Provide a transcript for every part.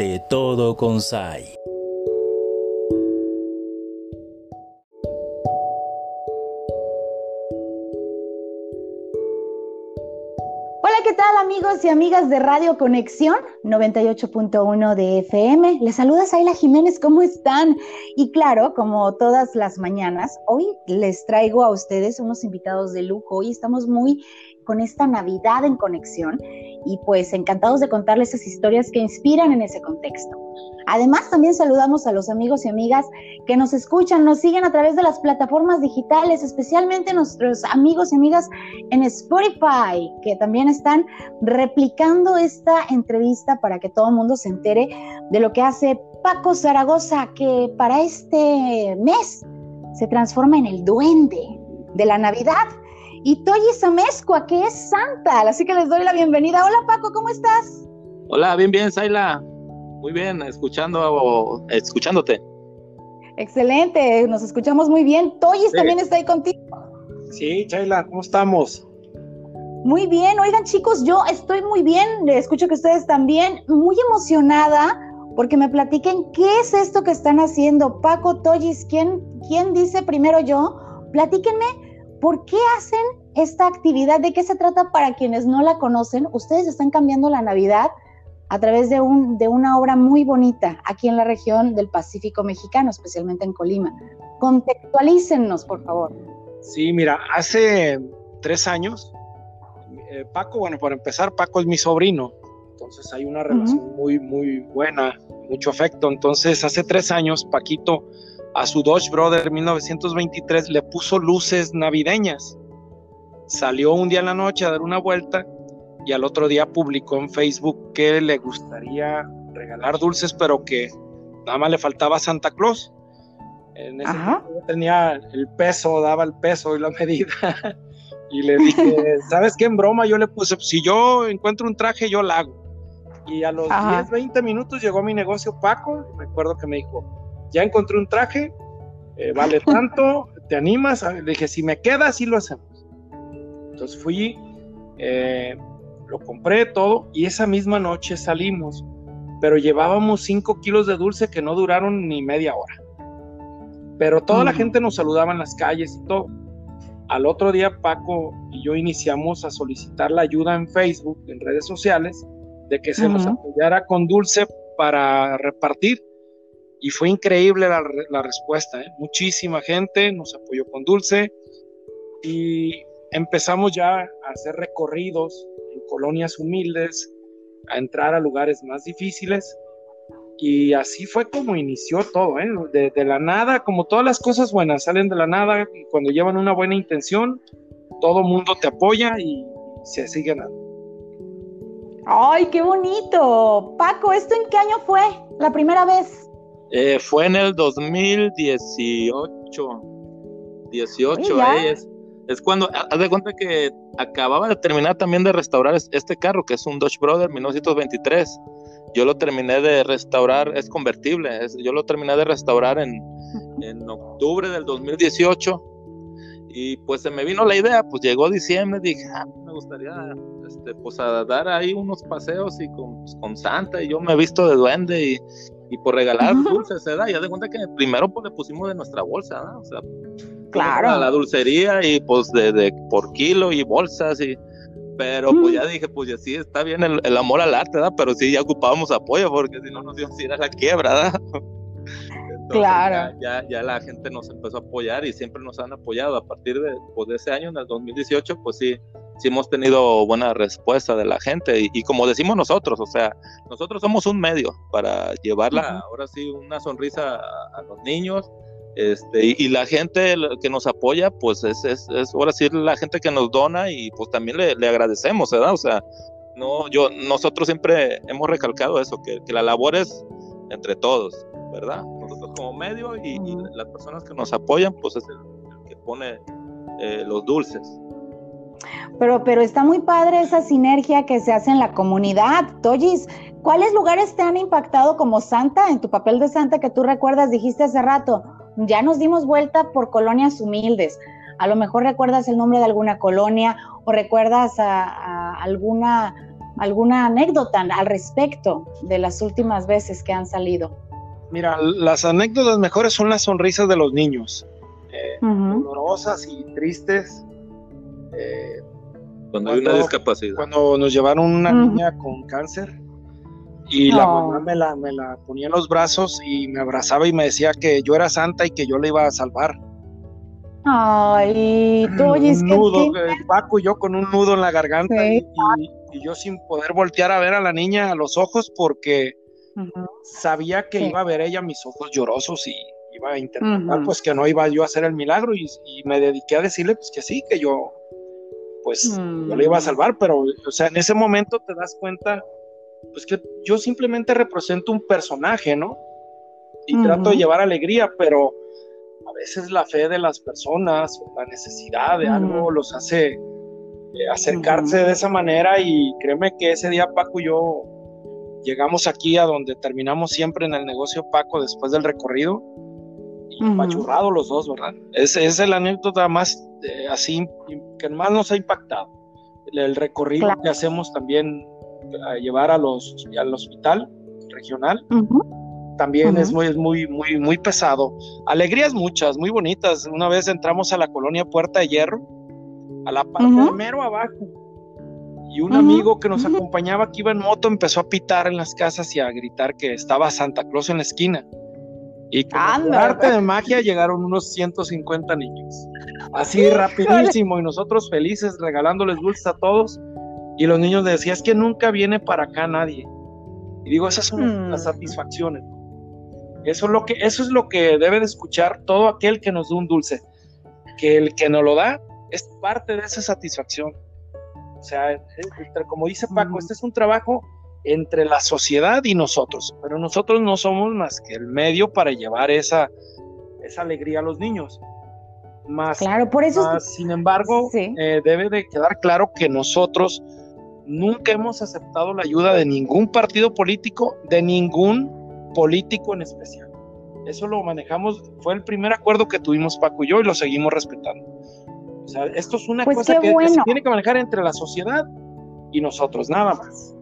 De todo con Sai. Hola, ¿qué tal amigos y amigas de Radio Conexión 98.1 de FM? Les saluda Saila Jiménez, ¿cómo están? Y claro, como todas las mañanas, hoy les traigo a ustedes unos invitados de lujo. Hoy estamos muy con esta Navidad en conexión y pues encantados de contarles esas historias que inspiran en ese contexto. Además, también saludamos a los amigos y amigas que nos escuchan, nos siguen a través de las plataformas digitales, especialmente nuestros amigos y amigas en Spotify, que también están replicando esta entrevista para que todo el mundo se entere de lo que hace Paco Zaragoza, que para este mes se transforma en el duende de la Navidad y Toyi Samescua, que es Santa. Así que les doy la bienvenida. Hola Paco, ¿cómo estás? Hola, bien, bien, Saila. Muy bien, escuchando, escuchándote. Excelente, nos escuchamos muy bien. Toyis también está ahí contigo. Sí, Saila, ¿cómo estamos? Muy bien, oigan chicos, yo estoy muy bien, escucho que ustedes también, muy emocionada porque me platiquen qué es esto que están haciendo. Paco, Toyis, ¿quién, quién dice primero yo? Platíquenme ¿Por qué hacen esta actividad? ¿De qué se trata para quienes no la conocen? Ustedes están cambiando la Navidad a través de, un, de una obra muy bonita aquí en la región del Pacífico mexicano, especialmente en Colima. Contextualícennos, por favor. Sí, mira, hace tres años, eh, Paco, bueno, para empezar, Paco es mi sobrino, entonces hay una relación muy, muy buena, mucho afecto. Entonces, hace tres años, Paquito a su Dodge Brother 1923 le puso luces navideñas. Salió un día en la noche a dar una vuelta y al otro día publicó en Facebook que le gustaría regalar dulces, pero que nada más le faltaba Santa Claus. En ese momento tenía el peso, daba el peso y la medida. y le dije, ¿sabes qué? En broma yo le puse, si yo encuentro un traje, yo lo hago. Y a los 10, 20 minutos llegó mi negocio Paco, me acuerdo que me dijo, ya encontré un traje, eh, vale tanto, ¿te animas? Le dije, si me queda, sí lo hacemos. Entonces fui, eh, lo compré todo y esa misma noche salimos, pero llevábamos 5 kilos de dulce que no duraron ni media hora. Pero toda la gente nos saludaba en las calles y todo. Al otro día Paco y yo iniciamos a solicitar la ayuda en Facebook, en redes sociales, de que se nos apoyara con dulce para repartir y fue increíble la, respuesta. ¿eh? Muchísima gente nos apoyó con dulce y empezamos ya a hacer recorridos en colonias humildes, a entrar a lugares más difíciles. Y así fue como inició todo, ¿eh? de, la nada, como todas las cosas buenas salen de la nada y cuando llevan una buena intención, todo mundo te apoya y se sigue dando. ¡Ay, qué bonito! Paco, ¿esto en qué año fue la primera vez? Eh, fue en el 2018. 18, es, es, cuando, haz de cuenta que acababa de terminar también de restaurar este carro, que es un Dodge Brother 1923. Yo lo terminé de restaurar, es convertible, yo lo terminé de restaurar en, en octubre del 2018 y pues se me vino la idea, pues llegó diciembre, dije, ah, me gustaría este, pues a dar ahí unos paseos y con, pues, con Santa y yo me he visto de duende y, y por regalar dulces, ¿verdad? Ya de cuenta que primero pues le pusimos de nuestra bolsa, ¿verdad? O sea, claro. la dulcería y pues de, de, por kilo y bolsas y pero pues ya dije, pues ya sí, está bien el, el, amor al arte, ¿verdad? Pero sí, ya ocupábamos apoyo porque si no nos íbamos a ir a la quiebra, ¿verdad? claro. Ya, ya, la gente nos empezó a apoyar y siempre nos han apoyado. A partir de, pues, de ese año, en el 2018, pues sí, sí hemos tenido buena respuesta de la gente y, como decimos nosotros, o sea, nosotros somos un medio para llevarla ahora sí una sonrisa a, los niños. Este, y, la gente que nos apoya, pues es, es, es, ahora sí la gente que nos dona y pues también le, le agradecemos, ¿verdad? O sea, no, yo, nosotros siempre hemos recalcado eso, que, que la labor es entre todos, ¿verdad? Nosotros como medio y, las personas que nos apoyan, pues es el, que pone eh, los dulces. Pero, pero está muy padre esa sinergia que se hace en la comunidad. Toyis, ¿cuáles lugares te han impactado como Santa, en tu papel de Santa que tú recuerdas, dijiste hace rato? Ya nos dimos vuelta por colonias humildes. A lo mejor recuerdas el nombre de alguna colonia o recuerdas a, alguna alguna anécdota al respecto de las últimas veces que han salido. Mira, las anécdotas mejores son las sonrisas de los niños, eh, dolorosas y tristes. Eh, cuando, hay una discapacidad. Cuando nos llevaron una niña con cáncer y la mamá me la, me la ponía en los brazos y me abrazaba y me decía que yo era santa y que yo le iba a salvar. Ay, tú oyes un nudo, eh, Paco y yo con un nudo en la garganta y, yo sin poder voltear a ver a la niña a los ojos porque sabía que iba a ver ella mis ojos llorosos y iba a interpretar pues que no iba yo a hacer el milagro y, me dediqué a decirle pues que sí, que yo pues yo le iba a mm. salvar, pero o sea, en ese momento te das cuenta pues que yo simplemente represento un personaje, ¿no? Y trato de llevar alegría, pero a veces la fe de las personas o la necesidad de algo los hace eh, acercarse de esa manera y créeme que ese día Paco y yo llegamos aquí a donde terminamos siempre en el negocio Paco después del recorrido y uh los dos, ¿verdad? Esa es la anécdota más eh, así que más nos ha impactado. El, recorrido que hacemos también a llevar a los, al hospital regional también es muy, muy, muy, muy pesado. Alegrías muchas, muy bonitas. Una vez entramos a la colonia Puerta de Hierro, a la parte de mero abajo. Y un amigo que nos acompañaba, que iba en moto, empezó a pitar en las casas y a gritar que estaba Santa Claus en la esquina. Y con arte de magia llegaron unos 150 niños. Así rapidísimo. Y nosotros felices regalándoles dulces a todos. Y los niños decían, es que nunca viene para acá nadie. Y digo, esas son las mm. satisfacciones. Eso es lo que, eso es lo que debe de escuchar todo aquel que nos da un dulce. Que el que nos lo da es parte de esa satisfacción. O sea, como dice Paco, este es un trabajo entre la sociedad y nosotros, pero nosotros no somos más que el medio para llevar esa, esa alegría a los niños. Más, claro, por eso. sin embargo, eh, debe de quedar claro que nosotros nunca hemos aceptado la ayuda de ningún partido político, de ningún político en especial. Eso lo manejamos, fue el primer acuerdo que tuvimos Paco y yo y lo seguimos respetando. O sea, esto es una pues cosa que, se tiene que manejar entre la sociedad y nosotros, nada más.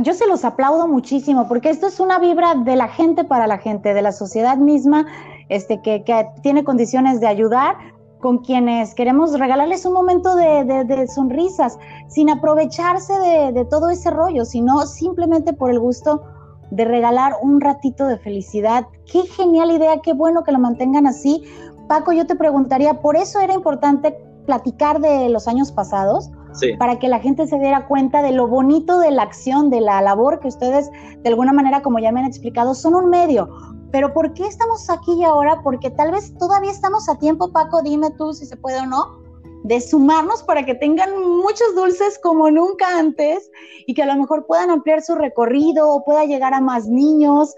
Yo se los aplaudo muchísimo porque esto es una vibra de la gente para la gente, de la sociedad misma, este, que, tiene condiciones de ayudar con quienes queremos regalarles un momento de, sonrisas, sin aprovecharse de, de, todo ese rollo, sino simplemente por el gusto de regalar un ratito de felicidad. Qué genial idea, qué bueno que lo mantengan así. Paco, yo te preguntaría, ¿por eso era importante platicar de los años pasados? Para que la gente se diera cuenta de lo bonito de la acción, de la labor que ustedes, de alguna manera, como ya me han explicado, son un medio. Pero ¿por qué estamos aquí y ahora? Porque tal vez todavía estamos a tiempo, Paco, dime tú si se puede o no de sumarnos para que tengan muchos dulces como nunca antes y que a lo mejor puedan ampliar su recorrido o pueda llegar a más niños.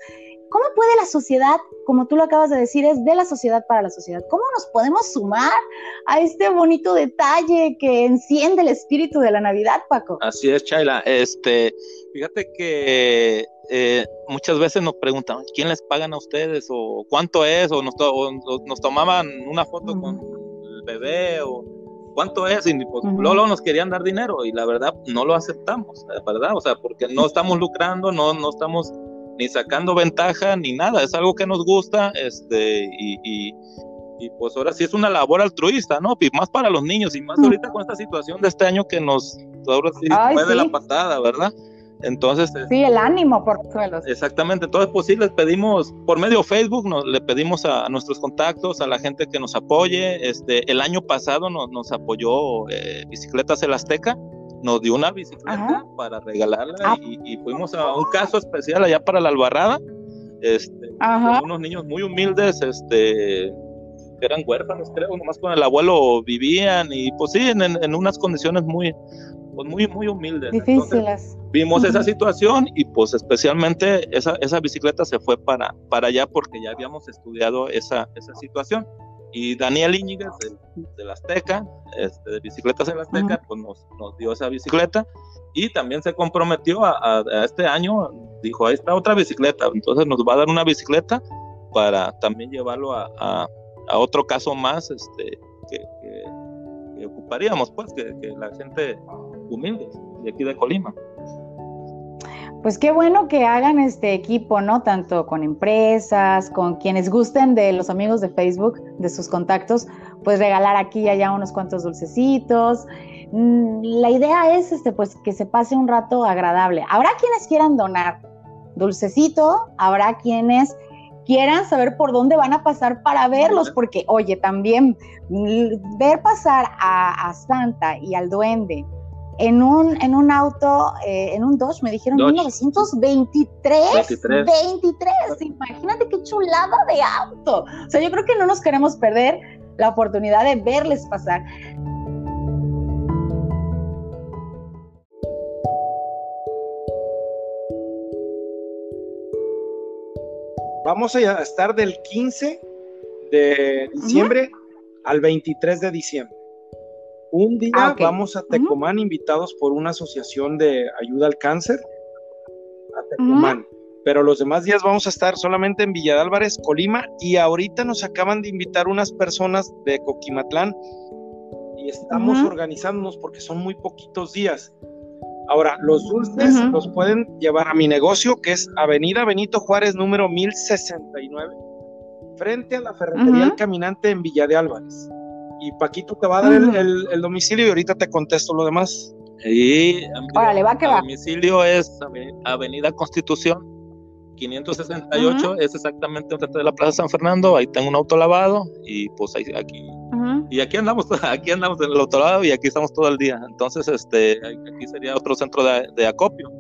¿Cómo puede la sociedad, como tú lo acabas de decir, es de la sociedad para la sociedad? ¿Cómo nos podemos sumar a este bonito detalle que enciende el espíritu de la Navidad, Paco? Así es, Chayla. Este, fíjate que eh, muchas veces nos preguntan, ¿quién les pagan a ustedes? ¿O cuánto es? ¿O nos, nos tomaban una foto con el bebé? ¿O ¿cuánto es? Y pues, luego nos querían dar dinero y la verdad no lo aceptamos, ¿verdad? O sea, porque no estamos lucrando, no, no estamos ni sacando ventaja ni nada, es algo que nos gusta, este, y, y, pues ahora sí es una labor altruista, ¿no? Y más para los niños y más ahorita con esta situación de este año que nos, ahora sí, fue de la patada, ¿verdad? Entonces. Sí, el ánimo por suelos. Exactamente. Entonces, pues sí, les pedimos, por medio de Facebook, nos, le pedimos a, nuestros contactos, a la gente que nos apoye. Este, el año pasado nos, nos apoyó eh, Bicicletas El Azteca, nos dio una bicicleta para regalarla ah. y, fuimos a un caso especial allá para la Albarrada. Este, unos niños muy humildes, este, que eran huérfanos, creo, nomás con el abuelo vivían y pues sí, en, en unas condiciones muy, pues muy, muy humildes. Difíciles. vimos esa situación y pues especialmente esa, esa bicicleta se fue para, para allá porque ya habíamos estudiado esa, esa situación. Y Daniel Íñiguez de, la Azteca, este, de Bicicletas en la Azteca, pues nos, nos, dio esa bicicleta y también se comprometió a, este año, dijo, ahí está otra bicicleta, entonces nos va a dar una bicicleta para también llevarlo a, a, otro caso más este, que, que, ocuparíamos, pues, que, que la gente humildes, de aquí de Colima. Pues qué bueno que hagan este equipo, ¿no? Tanto con empresas, con quienes gusten de los amigos de Facebook, de sus contactos, pues regalar aquí y allá unos cuantos dulcecitos. Mm, la idea es, este, pues, que se pase un rato agradable. Habrá quienes quieran donar dulcecito, habrá quienes quieran saber por dónde van a pasar para verlos, porque, oye, también mm, ver pasar a, Santa y al duende en un, en un auto, eh, en un Dodge, me dijeron 1923, 23. 23, imagínate qué chulada de auto. O sea, yo creo que no nos queremos perder la oportunidad de verles pasar. Vamos a estar del 15 de diciembre al 23 de diciembre. Un día ah, vamos a Tecomán invitados por una asociación de ayuda al cáncer a Tecomán. Pero los demás días vamos a estar solamente en Villa de Álvarez, Colima, y ahorita nos acaban de invitar unas personas de Coquimatlán. Y estamos organizándonos porque son muy poquitos días. Ahora, los dulces los pueden llevar a mi negocio, que es Avenida Benito Juárez, número 1069, frente a la ferretería El Caminante en Villa de Álvarez. Y Paquito te va a dar el, domicilio y ahorita te contesto lo demás. Y Órale, va que va. El domicilio es Avenida Constitución 568, es exactamente enfrente de la Plaza San Fernando. Ahí tengo un auto lavado y pues ahí, aquí y aquí andamos, aquí andamos en el otro lado y aquí estamos todo el día. Entonces, este, aquí sería otro centro de, acopio.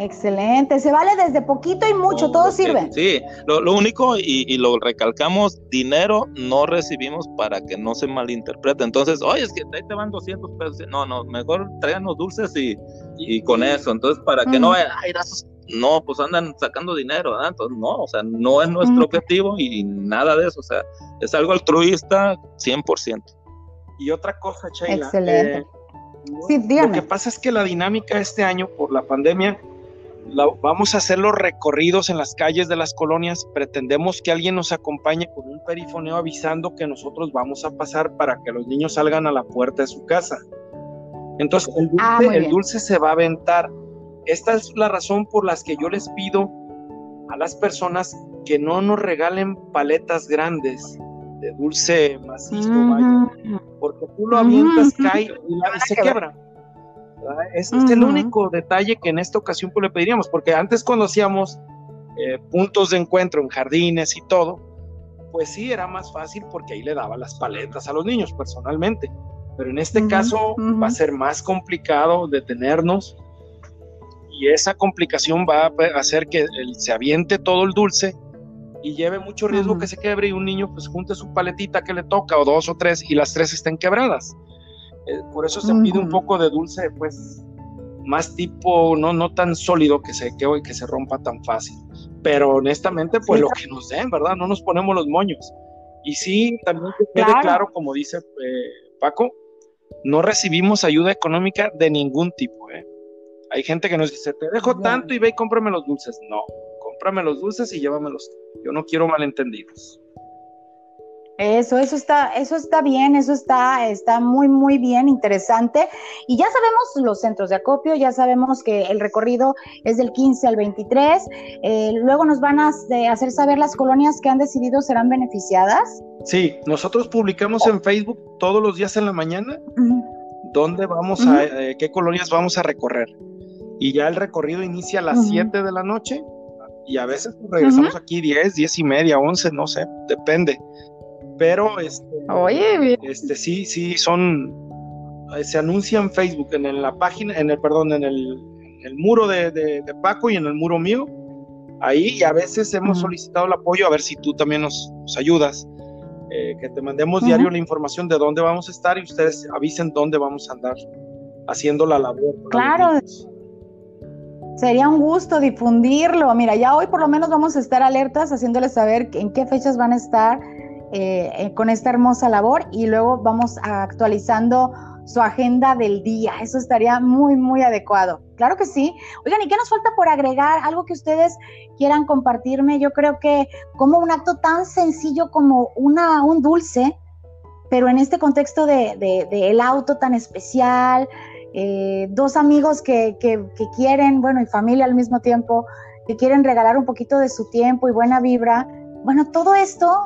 Excelente, se vale desde poquito y mucho, todo sirve. Sí, lo, único, y, lo recalcamos, dinero no recibimos para que no se malinterprete. Entonces, oye, es que ahí te van 200 pesos. No, no, mejor tráiganos dulces y, y con eso. Entonces, para que no vaya, ay, no, pues andan sacando dinero, ¿verdad? Entonces, no, o sea, no es nuestro objetivo y nada de eso, o sea, es algo altruista 100%. Y otra cosa, Sheila. Excelente. Eh, sí, dígame. Lo que pasa es que la dinámica este año por la pandemia, vamos a hacer los recorridos en las calles de las colonias. Pretendemos que alguien nos acompañe con un perifoneo avisando que nosotros vamos a pasar para que los niños salgan a la puerta de su casa. Entonces, el dulce, ah, el dulce se va a aventar esta es la razón por las que yo les pido a las personas que no nos regalen paletas grandes de dulce macizo, porque tú lo avientas, cae y, se quebra. Es, el único detalle que en esta ocasión pues, le pediríamos, porque antes cuando hacíamos eh, puntos de encuentro en jardines y todo, pues sí era más fácil porque ahí le daba las paletas a los niños personalmente. Pero en este caso va a ser más complicado detenernos y esa complicación va a hacer que se aviente todo el dulce y lleve mucho riesgo que se quebre y un niño pues junte su paletita que le toca o dos o tres y las tres estén quebradas. Eh, por eso se pide un poco de dulce pues más tipo, no, no tan sólido que se quede y que se rompa tan fácil. Pero honestamente pues lo que nos den, ¿verdad? No nos ponemos los moños. Y sí, también que quede claro, como dice eh, Paco, no recibimos ayuda económica de ningún tipo, ¿eh? Hay gente que nos dice, te dejo tanto y ve y cómprame los dulces. No, cómprame los dulces y llévamelos. Yo no quiero malentendidos. Eso, eso está, eso está bien, eso está, está muy, muy bien, interesante. Y ya sabemos los centros de acopio, ya sabemos que el recorrido es del 15 al 23. Eh, luego nos van a hacer saber las colonias que han decidido serán beneficiadas. Sí, nosotros publicamos en Facebook todos los días en la mañana dónde vamos a, eh, qué colonias vamos a recorrer y ya el recorrido inicia a las 7 de la noche y a veces regresamos aquí 10, 10 y media, 11, no sé, depende. Pero este, Oye, este sí, sí, son, eh, se anuncia en Facebook, en, la página, en el, perdón, en el, muro de, Paco y en el muro mío. Ahí y a veces hemos solicitado el apoyo, a ver si tú también nos, ayudas. Eh, que te mandemos diario la información de dónde vamos a estar y ustedes avisen dónde vamos a andar haciendo la labor. Claro, Sería un gusto difundirlo. Mira, ya hoy por lo menos vamos a estar alertas haciéndoles saber en qué fechas van a estar eh, eh, con esta hermosa labor y luego vamos actualizando su agenda del día. Eso estaría muy, muy adecuado. Claro que sí. Oigan, ¿y qué nos falta por agregar? Algo que ustedes quieran compartirme. Yo creo que como un acto tan sencillo como una, un dulce, pero en este contexto de, de, el auto tan especial, eh, dos amigos que, que, quieren, bueno, y familia al mismo tiempo, que quieren regalar un poquito de su tiempo y buena vibra. Bueno, todo esto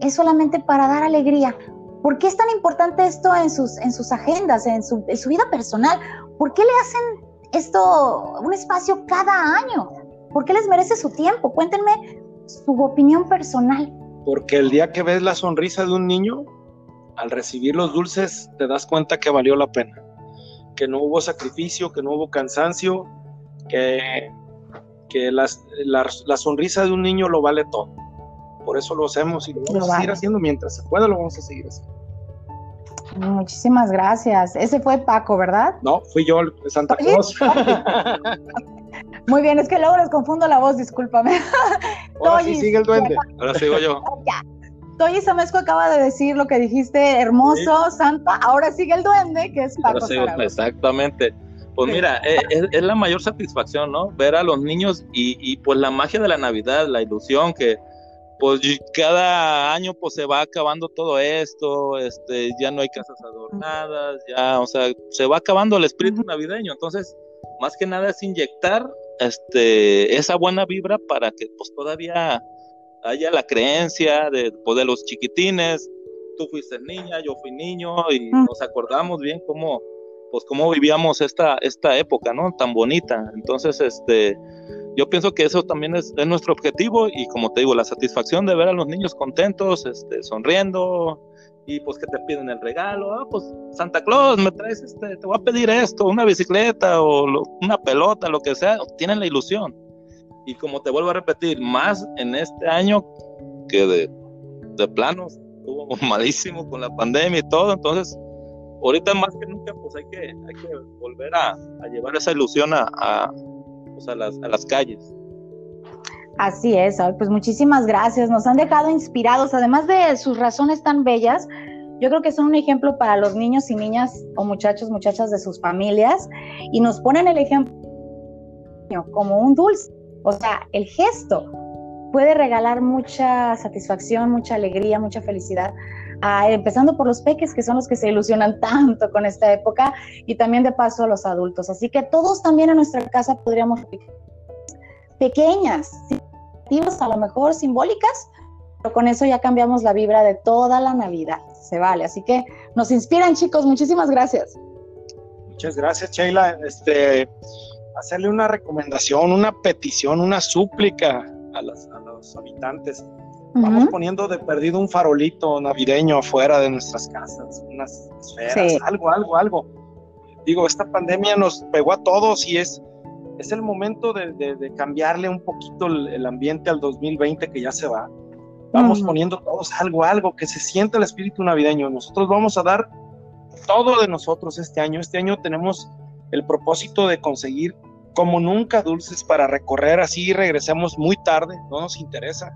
es solamente para dar alegría. ¿Por qué es tan importante esto en sus, en sus agendas, en su, en su vida personal? ¿Por qué le hacen esto un espacio cada año? ¿Por qué les merece su tiempo? Cuéntenme su opinión personal. Porque el día que ves la sonrisa de un niño, al recibir los dulces, te das cuenta que valió la pena, que no hubo sacrificio, que no hubo cansancio, que, que la, sonrisa de un niño lo vale todo. Por eso lo hacemos y lo vamos a seguir haciendo mientras se pueda, lo vamos a seguir haciendo. Muchísimas gracias. Ese fue Paco, ¿verdad? No, fui yo, Santa Claus. Muy bien, es que luego les confundo la voz, discúlpame. Ahora sí sigue el duende. Ahora sigo yo. Toyi Samesco acaba de decir lo que dijiste, hermoso, santa, ahora sigue el duende, que es Paco Exactamente. Pues mira, eh, es, la mayor satisfacción, ¿no? Ver a los niños y, y pues la magia de la Navidad, la ilusión que pues cada año pues se va acabando todo esto, este, ya no hay casas adornadas, ya, o sea, se va acabando el espíritu navideño, entonces, más que nada es inyectar este, esa buena vibra para que pues todavía haya la creencia de, pues, de los chiquitines, tú fuiste niña, yo fui niño y nos acordamos bien cómo, pues cómo vivíamos esta, esta época, ¿no? Tan bonita. Entonces, este, yo pienso que eso también es, nuestro objetivo y como te digo, la satisfacción de ver a los niños contentos, este, sonriendo y pues que te piden el regalo, ah, pues Santa Claus, me traes este, te voy a pedir esto, una bicicleta o una pelota, lo que sea, tienen la ilusión. Y como te vuelvo a repetir, más en este año que de, de plano estuvo malísimo con la pandemia y todo, entonces ahorita más que nunca pues hay que, hay que volver a, llevar esa ilusión a pues, a, las, a las calles. Así es, pues muchísimas gracias. Nos han dejado inspirados, además de sus razones tan bellas. Yo creo que son un ejemplo para los niños y niñas o muchachos, muchachas de sus familias y nos ponen el ejemplo como un dulce. O sea, el gesto puede regalar mucha satisfacción, mucha alegría, mucha felicidad empezando por los peques, que son los que se ilusionan tanto con esta época, y también de paso a los adultos. Así que todos también en nuestra casa podríamos pequeñas, a lo mejor simbólicas, pero con eso ya cambiamos la vibra de toda la Navidad. Se vale. Así que nos inspiran, chicos. Muchísimas gracias. Muchas gracias, Sheila. Este, hacerle una recomendación, una petición, una súplica a, a los habitantes Vamos poniendo de perdido un farolito navideño afuera de nuestras casas, unas esferas, algo, algo, algo. Digo, esta pandemia nos pegó a todos y es, es el momento de, cambiarle un poquito el, ambiente al 2020 que ya se va. Vamos poniendo todos algo, algo, que se sienta el espíritu navideño. Nosotros vamos a dar todo de nosotros este año. Este año tenemos el propósito de conseguir como nunca dulces para recorrer así regresemos muy tarde, no nos interesa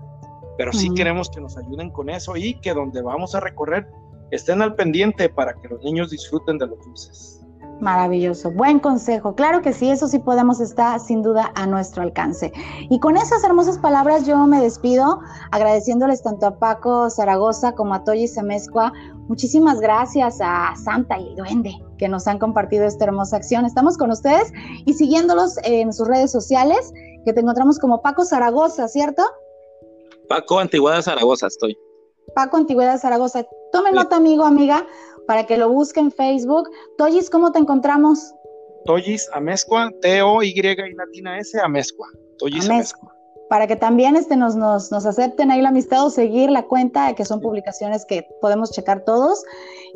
pero sí queremos que nos ayuden con eso y que donde vamos a recorrer estén al pendiente para que los niños disfruten de los dulces. Maravilloso, buen consejo. Claro que sí, eso sí podemos estar sin duda a nuestro alcance. Y con esas hermosas palabras yo me despido, agradeciéndoles tanto a Paco Zaragoza como a Toyi Semescua. Muchísimas gracias a Santa y el Duende que nos han compartido esta hermosa acción. Estamos con ustedes y siguiéndolos en sus redes sociales, que te encontramos como Paco Zaragoza, ¿cierto? Paco Antigüedad Zaragoza estoy. Paco Antigüedad Zaragoza. Tome nota, amigo, amiga, para que lo busque en Facebook. Toyis, ¿cómo te encontramos? Toyis Amezcua, T-O-Y y latina S, Amezcua. Toyis Amezcua. Para que también este, nos, nos, nos, acepten ahí la amistad o seguir la cuenta, que son publicaciones que podemos checar todos.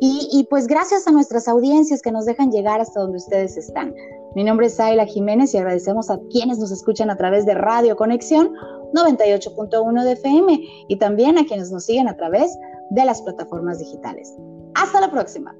Y, y pues gracias a nuestras audiencias que nos dejan llegar hasta donde ustedes están. Mi nombre es Ayla Jiménez y agradecemos a quienes nos escuchan a través de Radio Conexión 98.1 de FM y también a quienes nos siguen a través de las plataformas digitales. Hasta la próxima.